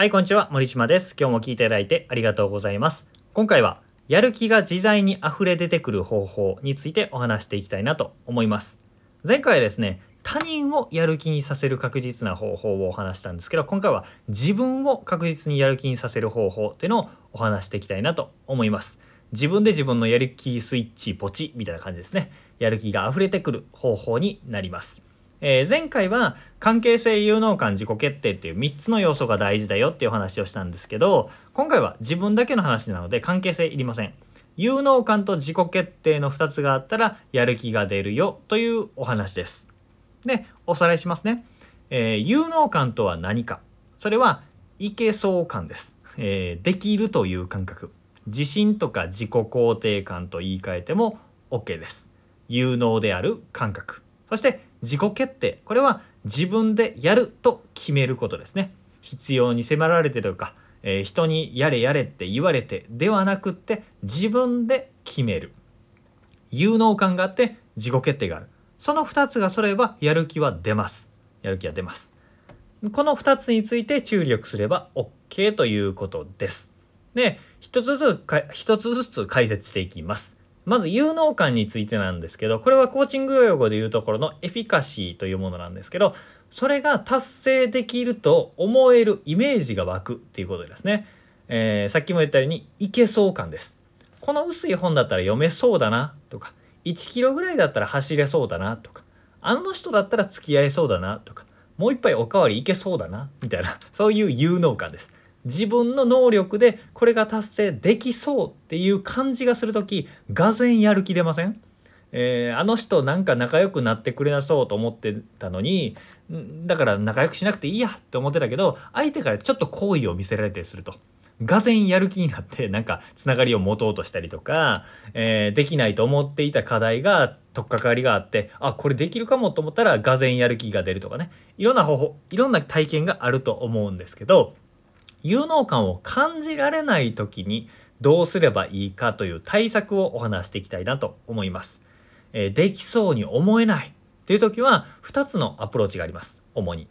はい、こんにちは。森島です。今日も聞いていただいてありがとうございます。今回は、やる気が自在に溢れ出てくる方法についてお話していきたいなと思います。前回はですね、他人をやる気にさせる確実な方法をお話したんですけど、今回は自分を確実にやる気にさせる方法っていうのをお話していきたいなと思います。自分で自分のやる気スイッチポチみたいな感じですね。やる気が溢れてくる方法になります。えー、前回は関係性有能感自己決定っていう3つの要素が大事だよっていう話をしたんですけど今回は自分だけの話なので関係性いりません。有能感と自己決定の2つがあったらやる気が出るよというお話です。でおさらいしますね、えー、有能感とは何か。それはいけそう感です、えー、できるという感覚。自信とか自己肯定感と言い換えても OK です。有能である感覚。そして自己決定。これは自分でやると決めることですね。必要に迫られてとか、えー、人にやれやれって言われてではなくって自分で決める。有能感があって自己決定がある。その2つが揃えばやる気は出ます。やる気は出ます。この2つについて注力すれば OK ということです。で一つずつ一つずつ解説していきます。まず有能感についてなんですけどこれはコーチング用語でいうところのエフィカシーというものなんですけどそれが達成できると思えるイメージが湧くっていうことですね、えー、さっきも言ったようにいけそう感です。この薄い本だったら読めそうだなとか1キロぐらいだったら走れそうだなとかあの人だったら付き合えそうだなとかもう一杯おかわりいけそうだなみたいなそういう有能感です。自分の能力でこれが達成できそうっていう感じがする時がぜやる気出ません？えー、あの人なんか仲良くなってくれなそうと思ってたのにだから仲良くしなくていいやって思ってたけど相手からちょっと好意を見せられたりすると。がぜやる気になってなんかつながりを持とうとしたりとか、えー、できないと思っていた課題が取っかかりがあってあこれできるかもと思ったらがぜやる気が出るとかね。いろんな方法いろんな体験があると思うんですけど有能感を感じられない時にどうすればいいかという対策をお話していきたいなと思います。えー、できそうに思えないという時は2つのアプローチがあります主に。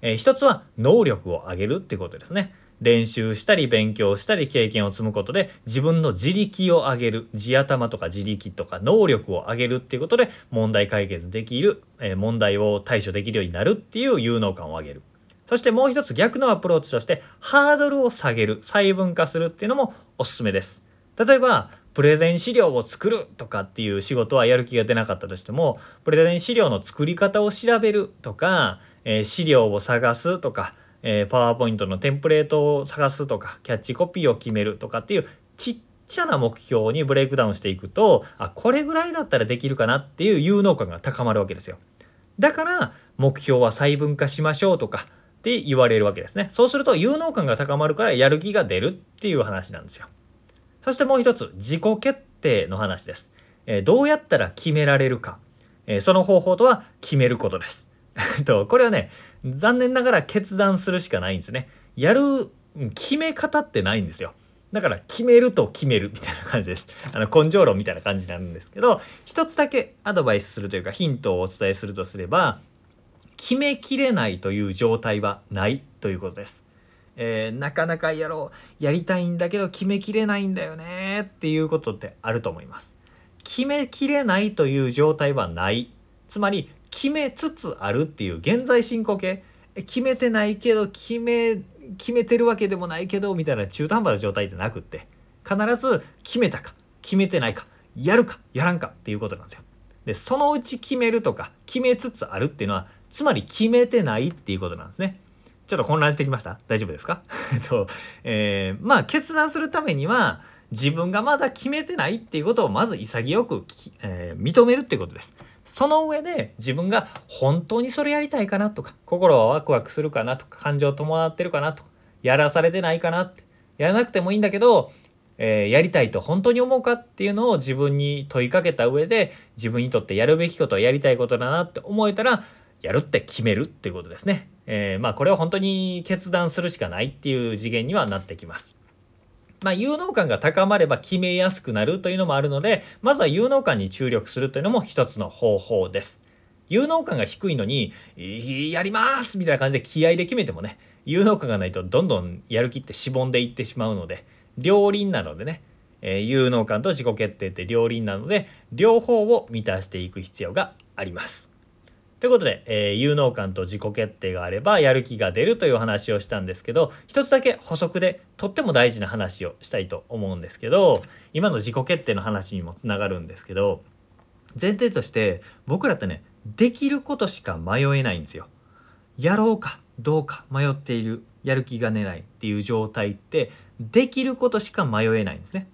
えー、1つは能力を上げるっていうことですね。練習したり勉強したり経験を積むことで自分の自力を上げる地頭とか自力とか能力を上げるっていうことで問題解決できる、えー、問題を対処できるようになるっていう有能感を上げる。そしてもう一つ逆のアプローチとしてハードルを下げる細分化するっていうのもおすすめです。例えばプレゼン資料を作るとかっていう仕事はやる気が出なかったとしてもプレゼン資料の作り方を調べるとか、えー、資料を探すとか、えー、パワーポイントのテンプレートを探すとかキャッチコピーを決めるとかっていうちっちゃな目標にブレイクダウンしていくとあこれぐらいだったらできるかなっていう有能感が高まるわけですよ。だから目標は細分化しましょうとかって言われるわけですね。そうすると有能感が高まるからやる気が出るっていう話なんですよ。そしてもう一つ、自己決定の話です。えー、どうやったら決められるか。えー、その方法とは決めることです。とこれはね、残念ながら決断するしかないんですね。やる決め方ってないんですよ。だから決めると決めるみたいな感じです。あの根性論みたいな感じになるんですけど、一つだけアドバイスするというかヒントをお伝えするとすれば、決めきれないという状態はないということです。えー、なかなかやろうやりたいんだけど決めきれないんだよねっていうことってあると思います。決めきれないという状態はないつまり決めつつあるっていう現在進行形決めてないけど決め決めてるわけでもないけどみたいな中途半端な状態ってなくって必ず決めたか決めてないかやるかやらんかっていうことなんですよ。でそのうち決めるとか決めつつあるっていうのはつまり決めてないっていうことなんですね。ちょっと混乱してきました？大丈夫ですか？と、えー、まあ決断するためには自分がまだ決めてないっていうことをまず潔く、えー、認めるっていうことです。その上で自分が本当にそれやりたいかなとか心はワクワクするかなとか感情伴ってるかなとかやらされてないかなってやらなくてもいいんだけど、えー、やりたいと本当に思うかっていうのを自分に問いかけた上で自分にとってやるべきことはやりたいことだなって思えたらやるって決めるっていうことですね。えー、まあこれは本当に決断するしかないっていう次元にはなってきます。まあ、有能感が高まれば決めやすくなるというのもあるので、まずは有能感に注力するというのも一つの方法です。有能感が低いのに、やりますみたいな感じで気合で決めてもね、有能感がないとどんどんやる気ってしぼんでいってしまうので両輪なのでね、えー、有能感と自己決定って両輪なので両方を満たしていく必要があります。ということで、えー、有能感と自己決定があればやる気が出るという話をしたんですけど一つだけ補足でとっても大事な話をしたいと思うんですけど今の自己決定の話にもつながるんですけど前提として僕らってねできることしか迷えないんですよ。やろうかどうか迷っているやる気が出ないっていう状態ってできることしか迷えないんですね。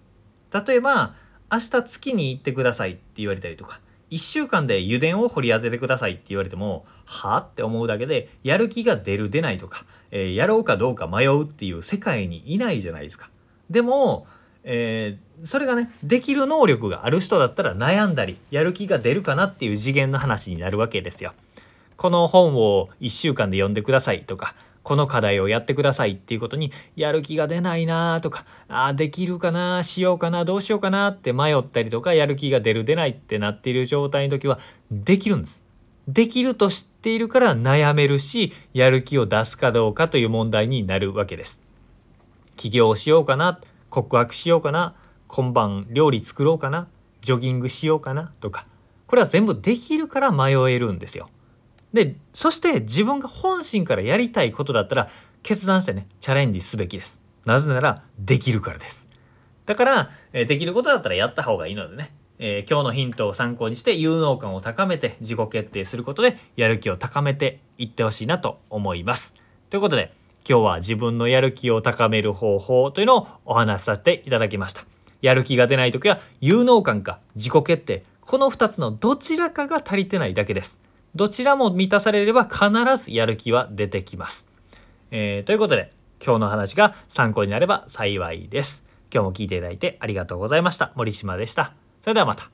例えば明日月に行ってくださいって言われたりとか1週間で油田を掘り当ててくださいって言われてもはあって思うだけでやる気が出る出ないとか、えー、やろうかどうか迷うっていう世界にいないじゃないですか。でも、えー、それがねできる能力がある人だったら悩んだりやる気が出るかなっていう次元の話になるわけですよ。この本を1週間で読んでくださいとかこの課題をやってくださいっていうことにやる気が出ないなとかあできるかなしようかなどうしようかなって迷ったりとかやる気が出る出ないってなっている状態の時はできるんです。できると知っているから悩めるしやる気を出すかどうかという問題になるわけです。起業しようかな告白しようかな今晩料理作ろうかなジョギングしようかなとかこれは全部できるから迷えるんですよ。でそして自分が本心からやりたいことだったら決断してねチャレンジすべきです。なぜならできるからです。だから、えー、できることだったらやった方がいいのでね、えー、今日のヒントを参考にして有能感を高めて自己決定することでやる気を高めていってほしいなと思います。ということで今日は自分のやる気を高める方法というのをお話しさせていただきました。やる気が出ない時は有能感か自己決定この2つのどちらかが足りてないだけです。どちらも満たされれば必ずやる気は出てきます。えー、ということで今日の話が参考になれば幸いです。今日も聞いていただいてありがとうございました。森島でした。それではまた。